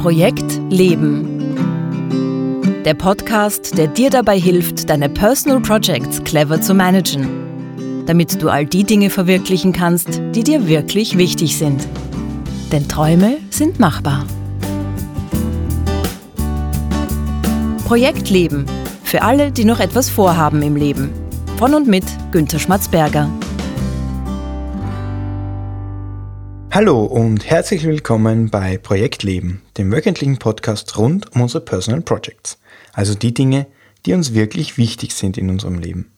Projekt Leben. Der Podcast, der dir dabei hilft, deine Personal Projects clever zu managen, damit du all die Dinge verwirklichen kannst, die dir wirklich wichtig sind. Denn Träume sind machbar. Projekt Leben. Für alle, die noch etwas vorhaben im Leben. Von und mit Günter Schmatzberger. Hallo und herzlich willkommen bei Projekt Leben, dem wöchentlichen Podcast rund um unsere Personal Projects, also die Dinge, die uns wirklich wichtig sind in unserem Leben.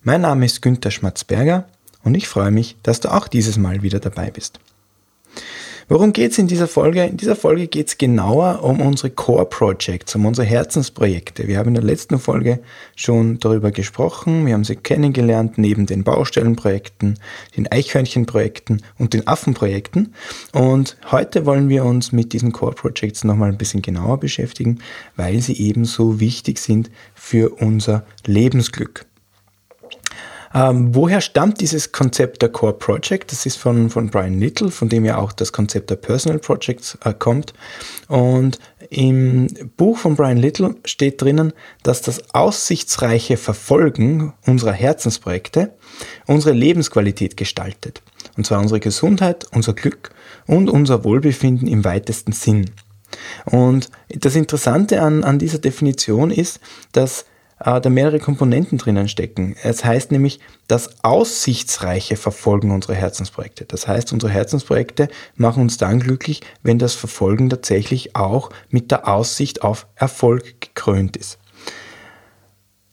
Mein Name ist Günther Schmatzberger und ich freue mich, dass du auch dieses Mal wieder dabei bist. Worum geht es in dieser Folge? In dieser Folge geht es genauer um unsere Core Projects, um unsere Herzensprojekte. Wir haben in der letzten Folge schon darüber gesprochen, wir haben sie kennengelernt neben den Baustellenprojekten, den Eichhörnchenprojekten und den Affenprojekten. Und heute wollen wir uns mit diesen Core Projects nochmal ein bisschen genauer beschäftigen, weil sie ebenso wichtig sind für unser Lebensglück. Ähm, woher stammt dieses Konzept der Core Project? Das ist von, von Brian Little, von dem ja auch das Konzept der Personal Projects äh, kommt. Und im Buch von Brian Little steht drinnen, dass das aussichtsreiche Verfolgen unserer Herzensprojekte unsere Lebensqualität gestaltet. Und zwar unsere Gesundheit, unser Glück und unser Wohlbefinden im weitesten Sinn. Und das Interessante an, an dieser Definition ist, dass äh, da mehrere Komponenten drinnen stecken. Es heißt nämlich das aussichtsreiche Verfolgen unserer Herzensprojekte. Das heißt, unsere Herzensprojekte machen uns dann glücklich, wenn das Verfolgen tatsächlich auch mit der Aussicht auf Erfolg gekrönt ist.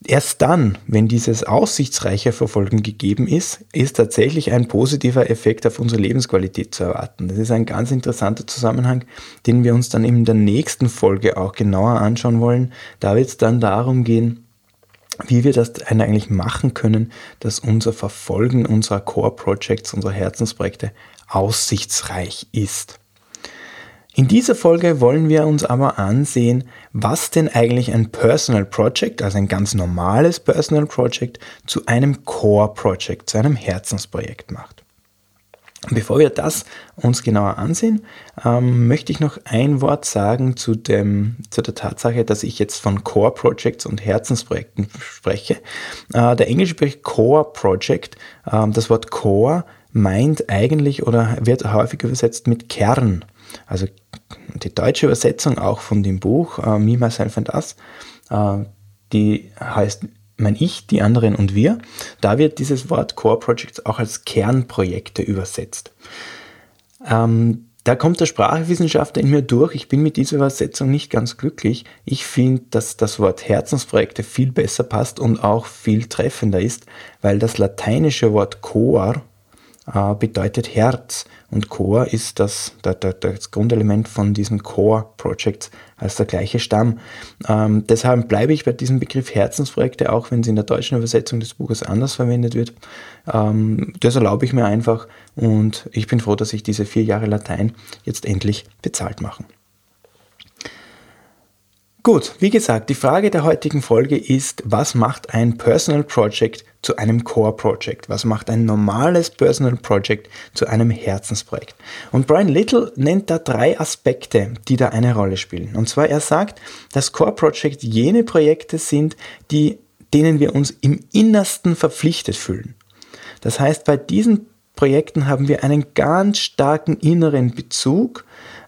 Erst dann, wenn dieses aussichtsreiche Verfolgen gegeben ist, ist tatsächlich ein positiver Effekt auf unsere Lebensqualität zu erwarten. Das ist ein ganz interessanter Zusammenhang, den wir uns dann in der nächsten Folge auch genauer anschauen wollen. Da wird es dann darum gehen, wie wir das eigentlich machen können, dass unser Verfolgen unserer Core Projects, unserer Herzensprojekte aussichtsreich ist. In dieser Folge wollen wir uns aber ansehen, was denn eigentlich ein Personal Project, also ein ganz normales Personal Project, zu einem Core Project, zu einem Herzensprojekt macht. Bevor wir das uns genauer ansehen, ähm, möchte ich noch ein Wort sagen zu, dem, zu der Tatsache, dass ich jetzt von Core Projects und Herzensprojekten spreche. Äh, der englische Begriff Core Project, äh, das Wort Core meint eigentlich oder wird häufig übersetzt mit Kern. Also die deutsche Übersetzung auch von dem Buch äh, Me, Myself and Us, äh, die heißt mein Ich, die anderen und wir, da wird dieses Wort Core Projects auch als Kernprojekte übersetzt. Ähm, da kommt der Sprachwissenschaftler in mir durch. Ich bin mit dieser Übersetzung nicht ganz glücklich. Ich finde, dass das Wort Herzensprojekte viel besser passt und auch viel treffender ist, weil das lateinische Wort Core bedeutet Herz und Core ist das, das, Grundelement von diesen Core Projects als der gleiche Stamm. Ähm, deshalb bleibe ich bei diesem Begriff Herzensprojekte, auch wenn es in der deutschen Übersetzung des Buches anders verwendet wird. Ähm, das erlaube ich mir einfach und ich bin froh, dass ich diese vier Jahre Latein jetzt endlich bezahlt machen. Gut, wie gesagt, die Frage der heutigen Folge ist, was macht ein Personal Project zu einem Core Project? Was macht ein normales Personal Project zu einem Herzensprojekt? Und Brian Little nennt da drei Aspekte, die da eine Rolle spielen. Und zwar er sagt, dass Core Project jene Projekte sind, die, denen wir uns im Innersten verpflichtet fühlen. Das heißt, bei diesen Projekten haben wir einen ganz starken inneren Bezug,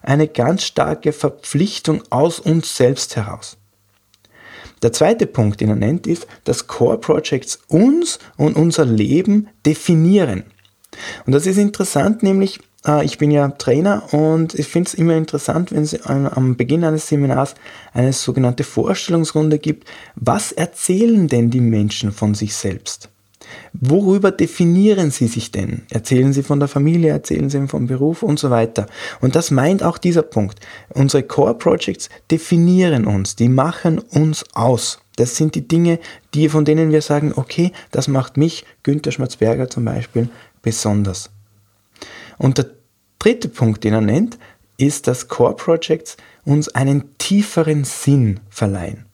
eine ganz starke Verpflichtung aus uns selbst heraus. Der zweite Punkt, den er nennt, ist, dass Core Projects uns und unser Leben definieren. Und das ist interessant, nämlich äh, ich bin ja Trainer und ich finde es immer interessant, wenn es am Beginn eines Seminars eine sogenannte Vorstellungsrunde gibt. Was erzählen denn die Menschen von sich selbst? Worüber definieren Sie sich denn? Erzählen Sie von der Familie, erzählen Sie vom Beruf und so weiter. Und das meint auch dieser Punkt. Unsere Core Projects definieren uns, die machen uns aus. Das sind die Dinge, die, von denen wir sagen, okay, das macht mich, Günther Schmatzberger zum Beispiel, besonders. Und der dritte Punkt, den er nennt, ist, dass Core Projects uns einen tieferen Sinn verleihen.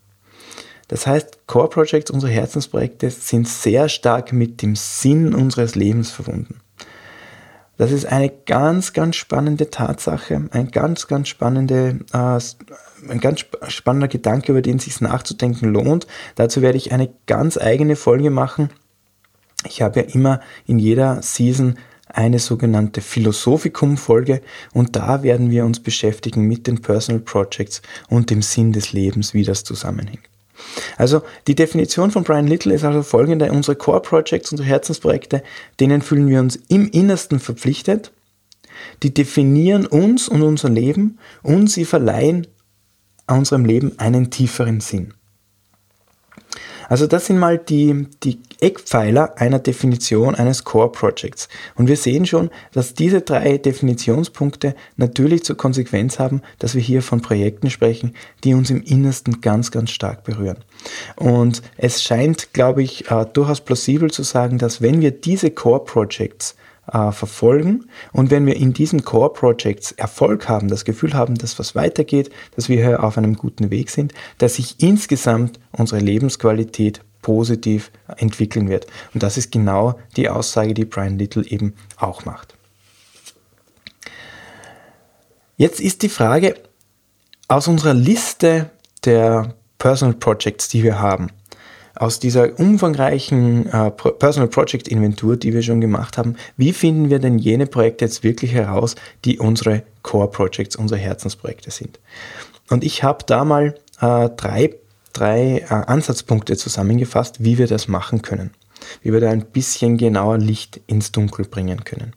Das heißt, Core Projects, unsere Herzensprojekte, sind sehr stark mit dem Sinn unseres Lebens verbunden. Das ist eine ganz, ganz spannende Tatsache, ein ganz, ganz spannende, äh, ein ganz spannender Gedanke, über den sich nachzudenken lohnt. Dazu werde ich eine ganz eigene Folge machen. Ich habe ja immer in jeder Season eine sogenannte Philosophikum-Folge und da werden wir uns beschäftigen mit den Personal Projects und dem Sinn des Lebens, wie das zusammenhängt. Also die Definition von Brian Little ist also folgende. Unsere Core Projects, unsere Herzensprojekte, denen fühlen wir uns im Innersten verpflichtet. Die definieren uns und unser Leben und sie verleihen unserem Leben einen tieferen Sinn. Also das sind mal die, die Eckpfeiler einer Definition eines Core Projects. Und wir sehen schon, dass diese drei Definitionspunkte natürlich zur Konsequenz haben, dass wir hier von Projekten sprechen, die uns im Innersten ganz, ganz stark berühren. Und es scheint, glaube ich, äh, durchaus plausibel zu sagen, dass wenn wir diese Core Projects äh, verfolgen. Und wenn wir in diesen Core Projects Erfolg haben, das Gefühl haben, dass was weitergeht, dass wir hier auf einem guten Weg sind, dass sich insgesamt unsere Lebensqualität positiv entwickeln wird. Und das ist genau die Aussage, die Brian Little eben auch macht. Jetzt ist die Frage, aus unserer Liste der Personal Projects, die wir haben, aus dieser umfangreichen äh, Personal Project Inventur, die wir schon gemacht haben, wie finden wir denn jene Projekte jetzt wirklich heraus, die unsere Core Projects, unsere Herzensprojekte sind? Und ich habe da mal äh, drei, drei äh, Ansatzpunkte zusammengefasst, wie wir das machen können, wie wir da ein bisschen genauer Licht ins Dunkel bringen können.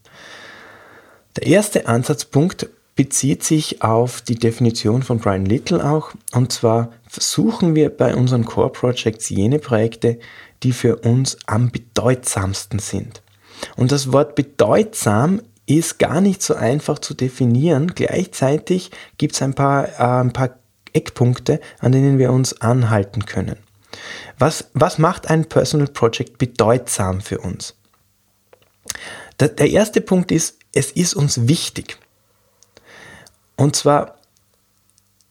Der erste Ansatzpunkt bezieht sich auf die Definition von Brian Little auch. Und zwar versuchen wir bei unseren Core Projects jene Projekte, die für uns am bedeutsamsten sind. Und das Wort bedeutsam ist gar nicht so einfach zu definieren. Gleichzeitig gibt es ein paar, äh, ein paar Eckpunkte, an denen wir uns anhalten können. Was, was macht ein Personal Project bedeutsam für uns? Der, der erste Punkt ist, es ist uns wichtig. Und zwar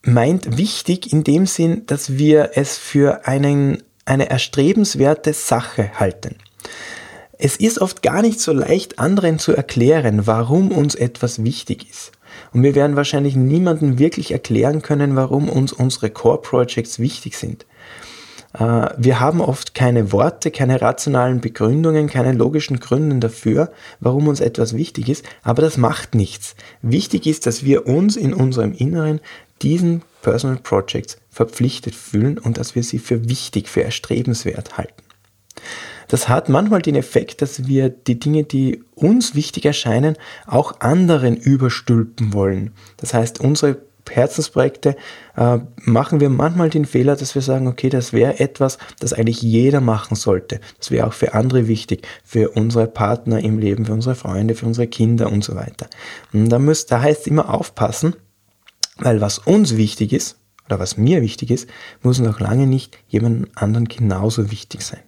meint wichtig in dem Sinn, dass wir es für einen, eine erstrebenswerte Sache halten. Es ist oft gar nicht so leicht, anderen zu erklären, warum uns etwas wichtig ist. Und wir werden wahrscheinlich niemandem wirklich erklären können, warum uns unsere Core Projects wichtig sind. Äh, wir haben oft keine Worte, keine rationalen Begründungen, keine logischen Gründe dafür, warum uns etwas wichtig ist, aber das macht nichts. Wichtig ist, dass wir uns in unserem Inneren diesen Personal Projects verpflichtet fühlen und dass wir sie für wichtig, für erstrebenswert halten. Das hat manchmal den Effekt, dass wir die Dinge, die uns wichtig erscheinen, auch anderen überstülpen wollen. Das heißt, unsere Herzensprojekte äh, machen wir manchmal den Fehler, dass wir sagen, okay, das wäre etwas, das eigentlich jeder machen sollte. Das wäre auch für andere wichtig, für unsere Partner im Leben, für unsere Freunde, für unsere Kinder und so weiter. Und da, muss, da heißt es immer aufpassen, weil was uns wichtig ist, oder was mir wichtig ist, muss noch lange nicht jemand anderen genauso wichtig sein.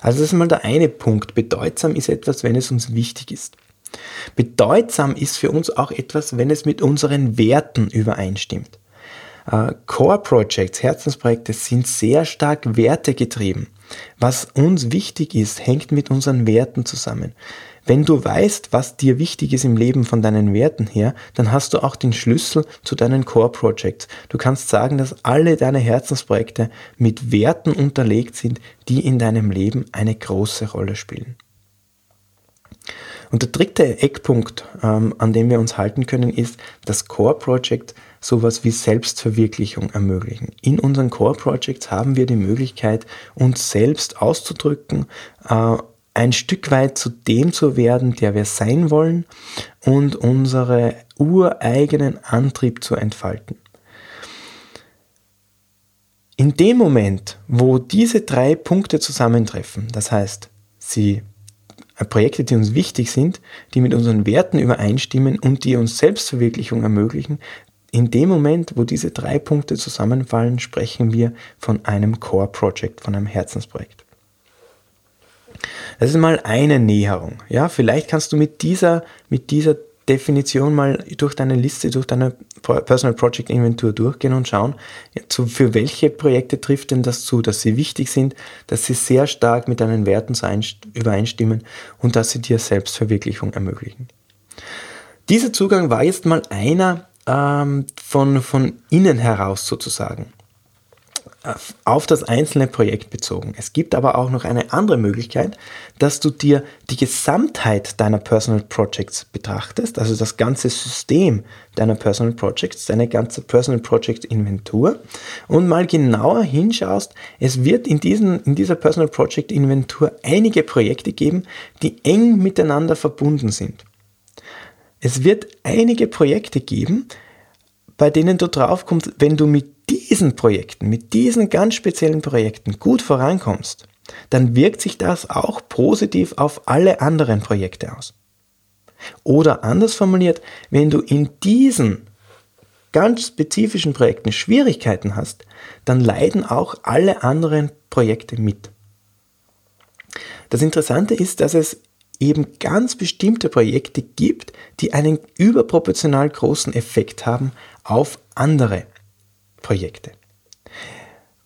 Also das ist mal der eine Punkt. Bedeutsam ist etwas, wenn es uns wichtig ist. Bedeutsam ist für uns auch etwas, wenn es mit unseren Werten übereinstimmt. Uh, Core Projects, Herzensprojekte sind sehr stark wertegetrieben. Was uns wichtig ist, hängt mit unseren Werten zusammen. Wenn du weißt, was dir wichtig ist im Leben von deinen Werten her, dann hast du auch den Schlüssel zu deinen Core Projects. Du kannst sagen, dass alle deine Herzensprojekte mit Werten unterlegt sind, die in deinem Leben eine große Rolle spielen. Und der dritte Eckpunkt, ähm, an dem wir uns halten können, ist, dass Core Project sowas wie Selbstverwirklichung ermöglichen. In unseren Core Projects haben wir die Möglichkeit, uns selbst auszudrücken, äh, ein Stück weit zu dem zu werden, der wir sein wollen und unsere ureigenen Antrieb zu entfalten. In dem Moment, wo diese drei Punkte zusammentreffen, das heißt, sie Projekte, die uns wichtig sind, die mit unseren Werten übereinstimmen und die uns Selbstverwirklichung ermöglichen, in dem Moment, wo diese drei Punkte zusammenfallen, sprechen wir von einem Core Project, von einem Herzensprojekt. Das ist mal eine Näherung. Ja, vielleicht kannst du mit dieser, mit dieser Definition mal durch deine Liste, durch deine Personal Project Inventur durchgehen und schauen, für welche Projekte trifft denn das zu, dass sie wichtig sind, dass sie sehr stark mit deinen Werten übereinstimmen und dass sie dir Selbstverwirklichung ermöglichen. Dieser Zugang war jetzt mal einer ähm, von, von innen heraus sozusagen auf das einzelne Projekt bezogen. Es gibt aber auch noch eine andere Möglichkeit, dass du dir die Gesamtheit deiner Personal Projects betrachtest, also das ganze System deiner Personal Projects, deine ganze Personal Project Inventur und mal genauer hinschaust. Es wird in, diesen, in dieser Personal Project Inventur einige Projekte geben, die eng miteinander verbunden sind. Es wird einige Projekte geben, bei denen du drauf kommst, wenn du mit diesen Projekten, mit diesen ganz speziellen Projekten gut vorankommst, dann wirkt sich das auch positiv auf alle anderen Projekte aus. Oder anders formuliert, wenn du in diesen ganz spezifischen Projekten Schwierigkeiten hast, dann leiden auch alle anderen Projekte mit. Das Interessante ist, dass es eben ganz bestimmte Projekte gibt, die einen überproportional großen Effekt haben auf andere Projekte.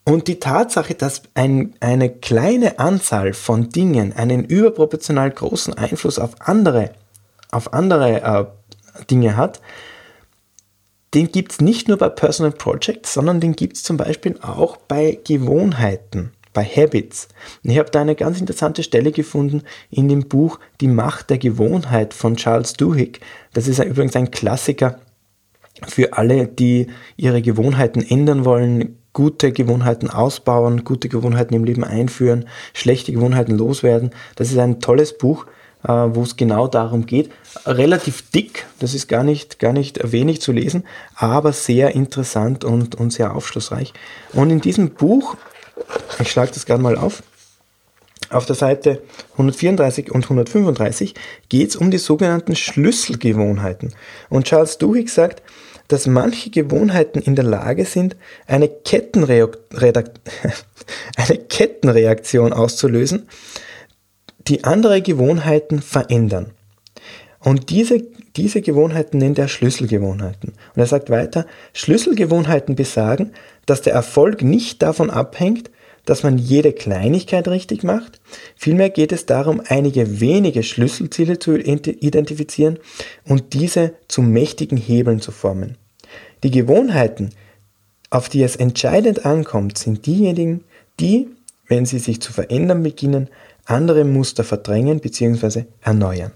Und die Tatsache, dass ein, eine kleine Anzahl von Dingen einen überproportional großen Einfluss auf andere, auf andere äh, Dinge hat, den gibt es nicht nur bei Personal Projects, sondern den gibt es zum Beispiel auch bei Gewohnheiten, bei Habits. Und ich habe da eine ganz interessante Stelle gefunden in dem Buch Die Macht der Gewohnheit von Charles Duhigg. Das ist übrigens ein Klassiker für alle, die ihre Gewohnheiten ändern wollen, gute Gewohnheiten ausbauen, gute Gewohnheiten im Leben einführen, schlechte Gewohnheiten loswerden. Das ist ein tolles Buch, äh, wo es genau darum geht. Relativ dick, das ist gar nicht, gar nicht wenig zu lesen, aber sehr interessant und, und sehr aufschlussreich. Und in diesem Buch, ich schlage das gerade mal auf, auf der Seite 134 und 135 geht es um die sogenannten Schlüsselgewohnheiten. Und Charles Duhigg sagt, dass manche Gewohnheiten in der Lage sind, eine, eine Kettenreaktion auszulösen, die andere Gewohnheiten verändern. Und diese, diese Gewohnheiten nennt er Schlüsselgewohnheiten. Und er sagt weiter, Schlüsselgewohnheiten besagen, dass der Erfolg nicht davon abhängt, dass man jede Kleinigkeit richtig macht. Vielmehr geht es darum, einige wenige Schlüsselziele zu identifizieren und diese zu mächtigen Hebeln zu formen. Die Gewohnheiten, auf die es entscheidend ankommt, sind diejenigen, die, wenn sie sich zu verändern beginnen, andere Muster verdrängen bzw. erneuern.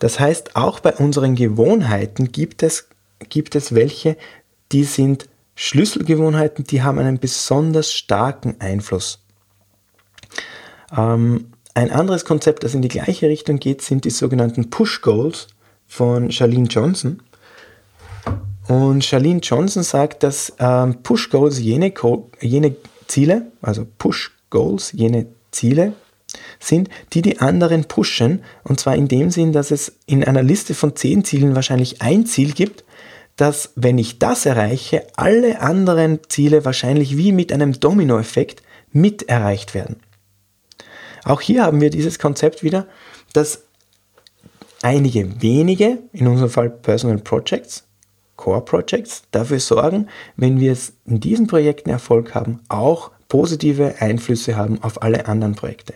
Das heißt, auch bei unseren Gewohnheiten gibt es, gibt es welche, die sind Schlüsselgewohnheiten, die haben einen besonders starken Einfluss. Ähm, ein anderes Konzept, das in die gleiche Richtung geht, sind die sogenannten Push Goals von Charlene Johnson. Und Charlene Johnson sagt, dass ähm, Push Goals jene, jene Ziele, also Push Goals, jene Ziele sind, die die anderen pushen. Und zwar in dem Sinn, dass es in einer Liste von zehn Zielen wahrscheinlich ein Ziel gibt, dass, wenn ich das erreiche, alle anderen Ziele wahrscheinlich wie mit einem Dominoeffekt mit erreicht werden. Auch hier haben wir dieses Konzept wieder, dass einige wenige, in unserem Fall Personal Projects, Core Projects, dafür sorgen, wenn wir es in diesen Projekten Erfolg haben, auch positive Einflüsse haben auf alle anderen Projekte.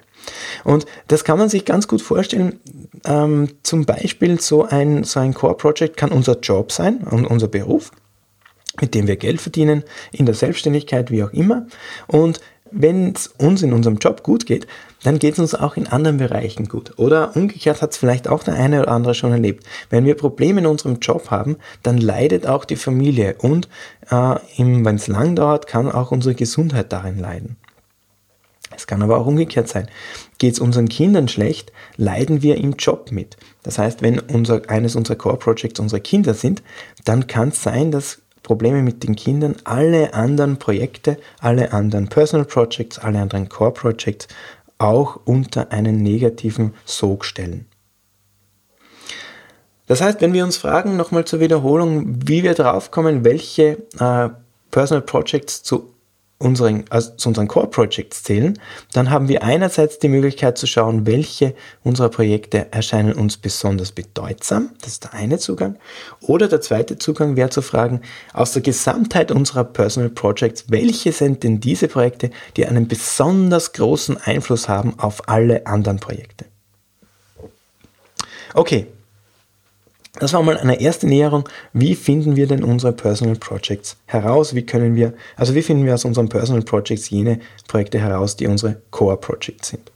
Und das kann man sich ganz gut vorstellen. Ähm, zum Beispiel so ein, so ein Core-Project kann unser Job sein und unser Beruf, mit dem wir Geld verdienen, in der Selbstständigkeit, wie auch immer. Und wenn es uns in unserem Job gut geht, dann geht es uns auch in anderen Bereichen gut. Oder umgekehrt hat es vielleicht auch der eine oder andere schon erlebt. Wenn wir Probleme in unserem Job haben, dann leidet auch die Familie und äh, wenn es lang dauert, kann auch unsere Gesundheit darin leiden. Es kann aber auch umgekehrt sein. Geht es unseren Kindern schlecht, leiden wir im Job mit. Das heißt, wenn unser, eines unserer Core Projects unsere Kinder sind, dann kann es sein, dass Probleme mit den Kindern alle anderen Projekte, alle anderen Personal Projects, alle anderen Core Projects auch unter einen negativen Sog stellen. Das heißt, wenn wir uns fragen, nochmal zur Wiederholung, wie wir draufkommen, welche äh, Personal Projects zu unseren, also zu unseren Core Projects zählen, dann haben wir einerseits die Möglichkeit zu schauen, welche unserer Projekte erscheinen uns besonders bedeutsam. Das ist der eine Zugang. Oder der zweite Zugang wäre zu fragen, aus der Gesamtheit unserer Personal Projects, welche sind denn diese Projekte, die einen besonders großen Einfluss haben auf alle anderen Projekte? Okay, Das war mal eine erste Näherung. Wie finden wir denn unsere Personal Projects heraus? Wie können wir, also wie finden wir aus unseren Personal Projects jene Projekte heraus, die unsere Core Projects sind?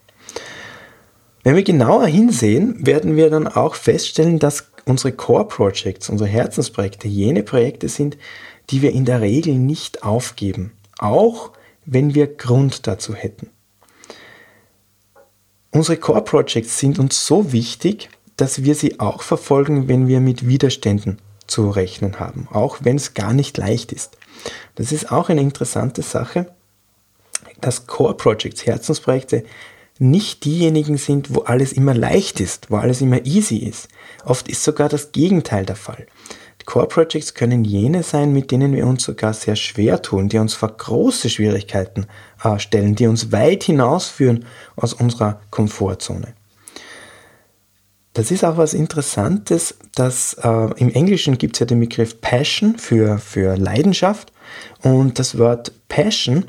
Wenn wir genauer hinsehen, werden wir dann auch feststellen, dass unsere Core Projects, unsere Herzensprojekte, jene Projekte sind, die wir in der Regel nicht aufgeben, auch wenn wir Grund dazu hätten. Unsere Core Projects sind uns so wichtig, dass wir sie auch verfolgen, wenn wir mit Widerständen zu rechnen haben, auch wenn es gar nicht leicht ist. Das ist auch eine interessante Sache, dass Core Projects, Herzensprojekte, nicht diejenigen sind, wo alles immer leicht ist, wo alles immer easy ist. Oft ist sogar das Gegenteil der Fall. Core Projects können jene sein, mit denen wir uns sogar sehr schwer tun, die uns vor große Schwierigkeiten äh, stellen, die uns weit hinausführen aus unserer Komfortzone. Das ist auch was Interessantes, dass äh, im Englischen gibt es ja den Begriff Passion für, für Leidenschaft und das Wort Passion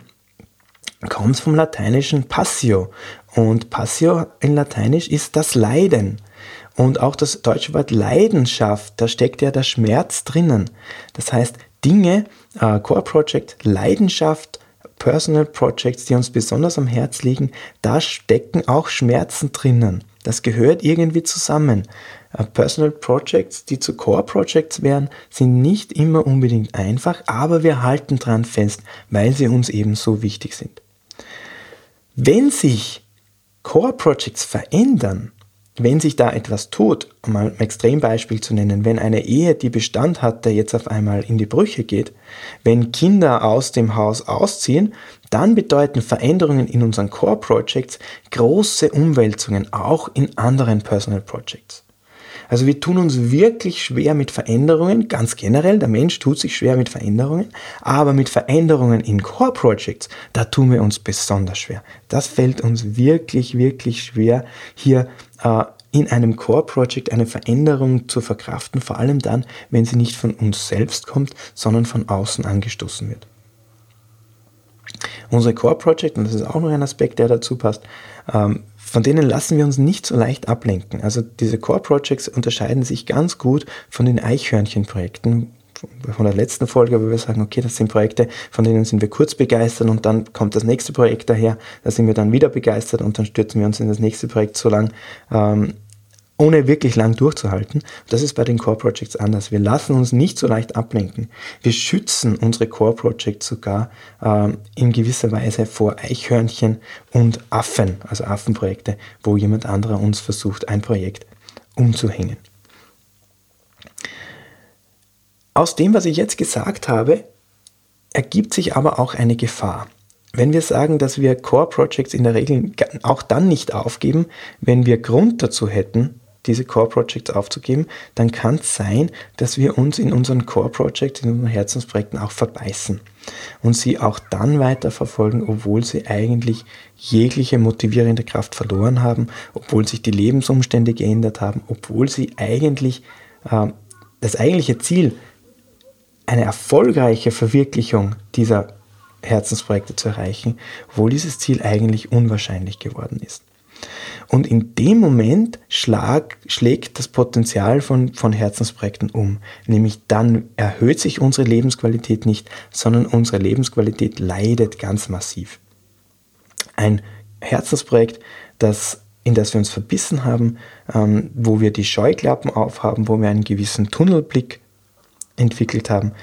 kommt vom lateinischen Passio und Passio in Lateinisch ist das Leiden. Und auch das deutsche Wort Leidenschaft, da steckt ja der Schmerz drinnen. Das heißt, Dinge, äh, Core Project, Leidenschaft, Personal Projects, die uns besonders am Herz liegen, da stecken auch Schmerzen drinnen. Das gehört irgendwie zusammen. Äh, Personal Projects, die zu Core Projects werden, sind nicht immer unbedingt einfach, aber wir halten dran fest, weil sie uns eben so wichtig sind. Wenn sich Core Projects verändern, wenn sich da etwas tut, um mal ein Extrembeispiel zu nennen, wenn eine Ehe, die Bestand hatte, jetzt auf einmal in die Brüche geht, wenn Kinder aus dem Haus ausziehen, dann bedeuten Veränderungen in unseren Core Projects große Umwälzungen, auch in anderen Personal Projects. Also wir tun uns wirklich schwer mit Veränderungen, ganz generell, der Mensch tut sich schwer mit Veränderungen, aber mit Veränderungen in Core Projects, da tun wir uns besonders schwer. Das fällt uns wirklich, wirklich schwer, hier äh, in einem Core Project eine Veränderung zu verkraften, vor allem dann, wenn sie nicht von uns selbst kommt, sondern von außen angestoßen wird. Unsere Core Project, und das ist auch noch ein Aspekt, der dazu passt, ähm, von denen lassen wir uns nicht so leicht ablenken. Also diese Core Projects unterscheiden sich ganz gut von den Eichhörnchen-Projekten, von der letzten Folge, wo wir sagen, okay, das sind Projekte, von denen sind wir kurz begeistert und dann kommt das nächste Projekt daher, da sind wir dann wieder begeistert und dann stürzen wir uns in das nächste Projekt so lang, ähm, ohne wirklich lang durchzuhalten. Das ist bei den Core Projects anders. Wir lassen uns nicht so leicht ablenken. Wir schützen unsere Core Projects sogar ähm, in gewisser Weise vor Eichhörnchen und Affen, also Affenprojekte, wo jemand anderer uns versucht, ein Projekt umzuhängen. Aus dem, was ich jetzt gesagt habe, ergibt sich aber auch eine Gefahr. Wenn wir sagen, dass wir Core Projects in der Regel auch dann nicht aufgeben, wenn wir Grund dazu hätten, diese Core Projects aufzugeben, dann kann es sein, dass wir uns in unseren Core Projects, in unseren Herzensprojekten auch verbeißen und sie auch dann weiterverfolgen, obwohl sie eigentlich jegliche motivierende Kraft verloren haben, obwohl sich die Lebensumstände geändert haben, obwohl sie eigentlich äh, das eigentliche Ziel eine erfolgreiche Verwirklichung dieser Herzensprojekte zu erreichen, obwohl dieses Ziel eigentlich unwahrscheinlich geworden ist. Und in dem Moment schlag, schlägt das Potenzial von, von Herzensprojekten um. Nämlich dann erhöht sich unsere Lebensqualität nicht, sondern unsere Lebensqualität leidet ganz massiv. Ein Herzensprojekt, das in das wir uns verbissen haben, ähm, wo wir die Scheuklappen aufhaben, wo wir einen gewissen Tunnelblick entwickelt haben.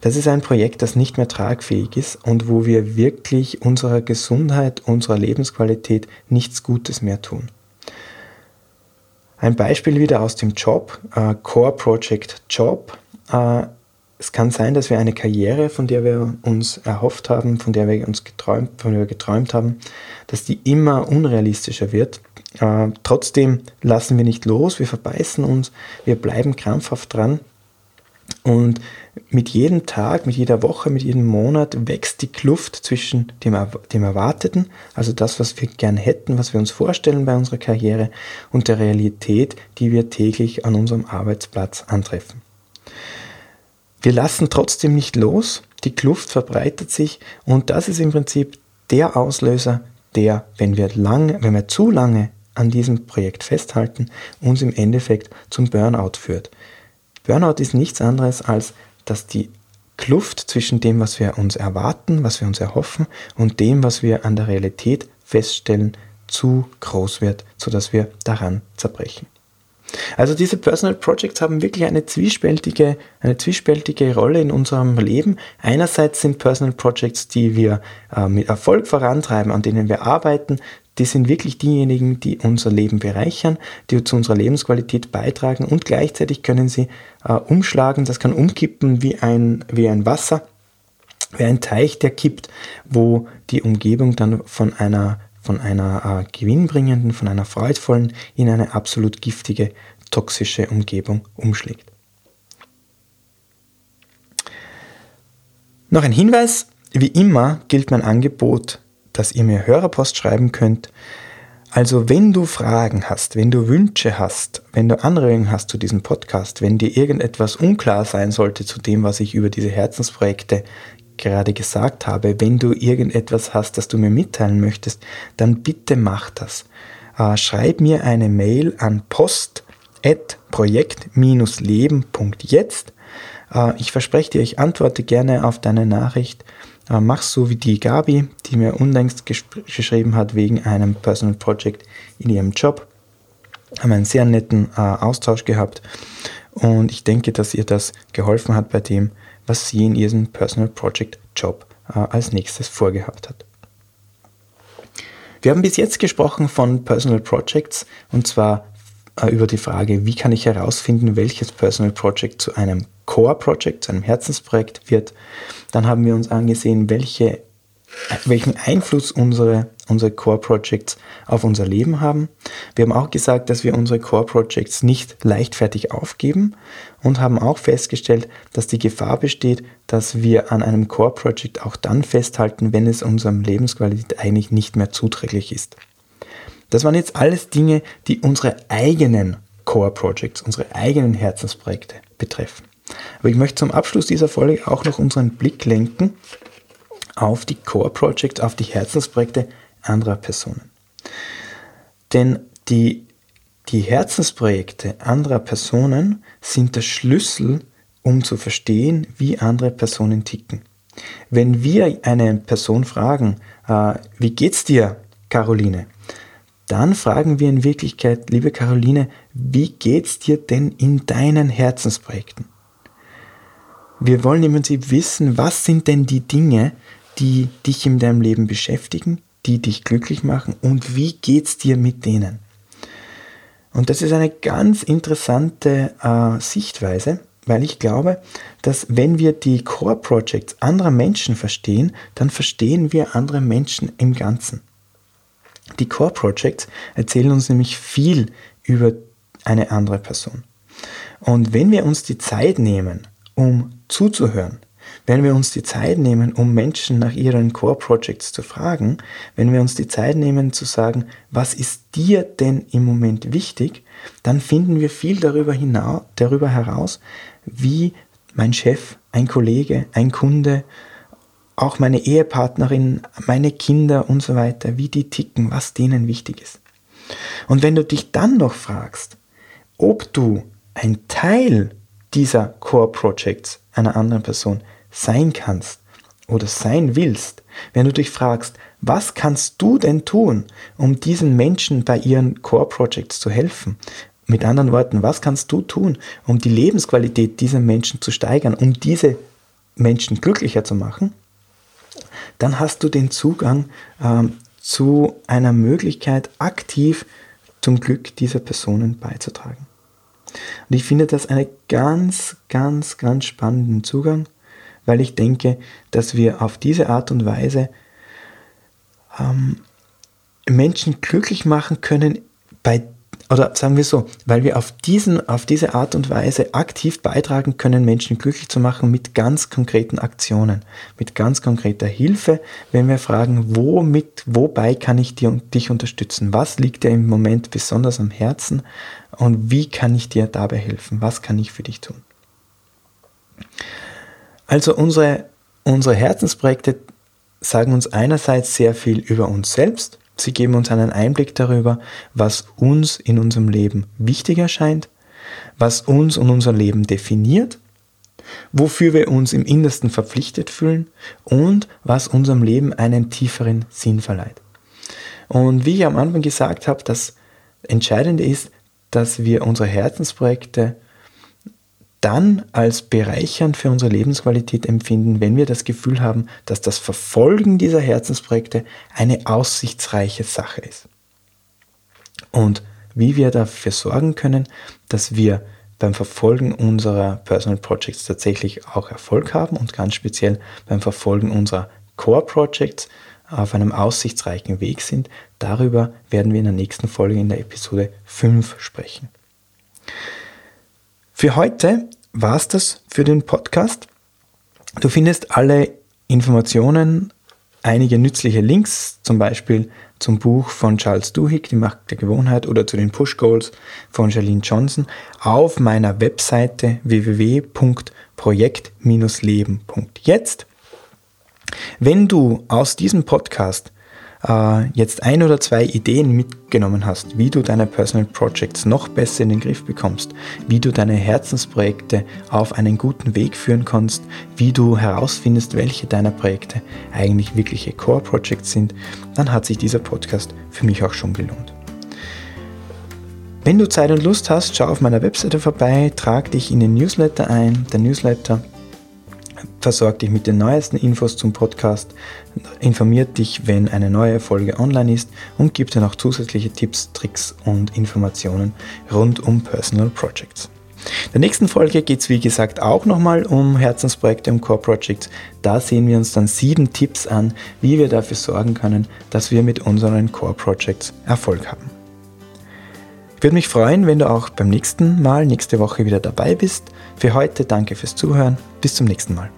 Das ist ein Projekt, das nicht mehr tragfähig ist und wo wir wirklich unserer Gesundheit, unserer Lebensqualität nichts Gutes mehr tun. Ein Beispiel wieder aus dem Job, äh, Core Project Job. Äh, es kann sein, dass wir eine Karriere, von der wir uns erhofft haben, von der wir uns geträumt, von der wir geträumt haben, dass die immer unrealistischer wird. Äh, trotzdem lassen wir nicht los, wir verbeißen uns, wir bleiben krampfhaft dran und mit jedem Tag, mit jeder Woche, mit jedem Monat wächst die Kluft zwischen dem, dem Erwarteten, also das, was wir gern hätten, was wir uns vorstellen bei unserer Karriere, und der Realität, die wir täglich an unserem Arbeitsplatz antreffen. Wir lassen trotzdem nicht los, die Kluft verbreitet sich und das ist im Prinzip der Auslöser, der, wenn wir, lang, wenn wir zu lange an diesem Projekt festhalten, uns im Endeffekt zum Burnout führt. Burnout ist nichts anderes als, dass die Kluft zwischen dem, was wir uns erwarten, was wir uns erhoffen und dem, was wir an der Realität feststellen, zu groß wird, sodass wir daran zerbrechen. Also diese Personal Projects haben wirklich eine zwiespältige, eine zwiespältige Rolle in unserem Leben. Einerseits sind Personal Projects, die wir äh, mit Erfolg vorantreiben, an denen wir arbeiten, die sind wirklich diejenigen, die unser Leben bereichern, die zu unserer Lebensqualität beitragen und gleichzeitig können sie äh, umschlagen, das kann umkippen wie ein, wie ein Wasser, wie ein Teich, der kippt, wo die Umgebung dann von einer von einer äh, gewinnbringenden, von einer freudvollen in eine absolut giftige, toxische Umgebung umschlägt. Noch ein Hinweis, wie immer gilt mein Angebot, dass ihr mir Hörerpost schreiben könnt. Also wenn du Fragen hast, wenn du Wünsche hast, wenn du Anregungen hast zu diesem Podcast, wenn dir irgendetwas unklar sein sollte zu dem, was ich über diese Herzensprojekte gerade gesagt habe, wenn du irgendetwas hast, das du mir mitteilen möchtest, dann bitte mach das. Äh, schreib mir eine Mail an post.projekt-leben.jetzt. Äh, ich verspreche dir, ich antworte gerne auf deine Nachricht. Äh, mach so wie die Gabi, die mir unlängst geschrieben hat wegen einem Personal Project in ihrem Job. Haben einen sehr netten äh, Austausch gehabt und ich denke, dass ihr das geholfen hat bei dem, was sie in ihrem Personal Project Job äh, als nächstes vorgehabt hat. Wir haben bis jetzt gesprochen von Personal Projects und zwar über die Frage, wie kann ich herausfinden, welches Personal Project zu einem Core Project, zu einem Herzensprojekt wird. Dann haben wir uns angesehen, welche welchen Einfluss unsere, unsere Core Projects auf unser Leben haben. Wir haben auch gesagt, dass wir unsere Core Projects nicht leichtfertig aufgeben und haben auch festgestellt, dass die Gefahr besteht, dass wir an einem Core Project auch dann festhalten, wenn es unserem Lebensqualität eigentlich nicht mehr zuträglich ist. Das waren jetzt alles Dinge, die unsere eigenen Core Projects, unsere eigenen Herzensprojekte betreffen. Aber ich möchte zum Abschluss dieser Folge auch noch unseren Blick lenken auf die Core Projects, auf die Herzensprojekte anderer Personen. Denn die, die Herzensprojekte anderer Personen sind der Schlüssel, um zu verstehen, wie andere Personen ticken. Wenn wir eine Person fragen, äh, wie geht's dir, Caroline? Dann fragen wir in Wirklichkeit, liebe Caroline, wie geht's dir denn in deinen Herzensprojekten? Wir wollen im Prinzip wissen, was sind denn die Dinge, die dich in deinem Leben beschäftigen, die dich glücklich machen und wie geht's dir mit denen? Und das ist eine ganz interessante äh, Sichtweise, weil ich glaube, dass wenn wir die Core Projects anderer Menschen verstehen, dann verstehen wir andere Menschen im Ganzen. Die Core Projects erzählen uns nämlich viel über eine andere Person. Und wenn wir uns die Zeit nehmen, um zuzuhören, wenn wir uns die Zeit nehmen, um Menschen nach ihren Core Projects zu fragen, wenn wir uns die Zeit nehmen zu sagen, was ist dir denn im Moment wichtig, dann finden wir viel darüber, hinaus, darüber heraus, wie mein Chef, ein Kollege, ein Kunde, auch meine Ehepartnerin, meine Kinder und so weiter, wie die ticken, was denen wichtig ist. Und wenn du dich dann noch fragst, ob du ein Teil dieser Core Projects einer anderen Person sein kannst oder sein willst, wenn du dich fragst, was kannst du denn tun, um diesen Menschen bei ihren Core Projects zu helfen? Mit anderen Worten, was kannst du tun, um die Lebensqualität dieser Menschen zu steigern, um diese Menschen glücklicher zu machen? Dann hast du den Zugang ähm, zu einer Möglichkeit, aktiv zum Glück dieser Personen beizutragen. Und ich finde das einen ganz, ganz, ganz spannenden Zugang weil ich denke, dass wir auf diese Art und Weise ähm, Menschen glücklich machen können bei oder sagen wir so, weil wir auf, diesen, auf diese Art und Weise aktiv beitragen können, Menschen glücklich zu machen mit ganz konkreten Aktionen, mit ganz konkreter Hilfe, wenn wir fragen, womit, wobei kann ich dir, dich unterstützen? Was liegt dir im Moment besonders am Herzen und wie kann ich dir dabei helfen? Was kann ich für dich tun? Also unsere, unsere Herzensprojekte sagen uns einerseits sehr viel über uns selbst. Sie geben uns einen Einblick darüber, was uns in unserem Leben wichtig erscheint. was uns und unser Leben definiert, wofür wir uns im Innersten verpflichtet fühlen und was unserem Leben einen tieferen Sinn verleiht. Und wie ich am Anfang gesagt habe, das Entscheidende ist, dass wir unsere Herzensprojekte dann als bereichernd für unsere Lebensqualität empfinden, wenn wir das Gefühl haben, dass das Verfolgen dieser Herzensprojekte eine aussichtsreiche Sache ist. Und wie wir dafür sorgen können, dass wir beim Verfolgen unserer Personal Projects tatsächlich auch Erfolg haben und ganz speziell beim Verfolgen unserer Core Projects auf einem aussichtsreichen Weg sind. Darüber werden wir in der nächsten Folge in der Episode 5 sprechen. Für heute war es das für den Podcast. Du findest alle Informationen, einige nützliche Links, zum Beispiel zum Buch von Charles Duhigg, Die Macht der Gewohnheit, oder zu den Push Goals von Charlene Johnson auf meiner Webseite www.projekt-leben.jetzt. Wenn du aus diesem Podcast äh, jetzt ein oder zwei Ideen mitgenommen hast, wie du deine Personal Projects noch besser in den Griff bekommst, wie du deine Herzensprojekte auf einen guten Weg führen kannst, wie du herausfindest, welche deiner Projekte eigentlich wirkliche Core Projects sind, dann hat sich dieser Podcast für mich auch schon gelohnt. Wenn du Zeit und Lust hast, schau auf meiner Webseite vorbei, trag dich in den Newsletter ein. Der Newsletter versorgt dich mit den neuesten Infos zum Podcast, informiert dich, wenn eine neue Folge online ist und gibt dir noch zusätzliche Tipps, Tricks und Informationen rund um Personal Projects. In der nächsten Folge geht es wie gesagt auch nochmal um Herzensprojekte und Core Projects. Da sehen wir uns dann sieben Tipps an, wie wir dafür sorgen können, dass wir mit unseren Core Projects Erfolg haben. Ich würde mich freuen, wenn du auch beim nächsten Mal, nächste Woche wieder dabei bist. Für heute danke fürs Zuhören. Bis zum nächsten Mal.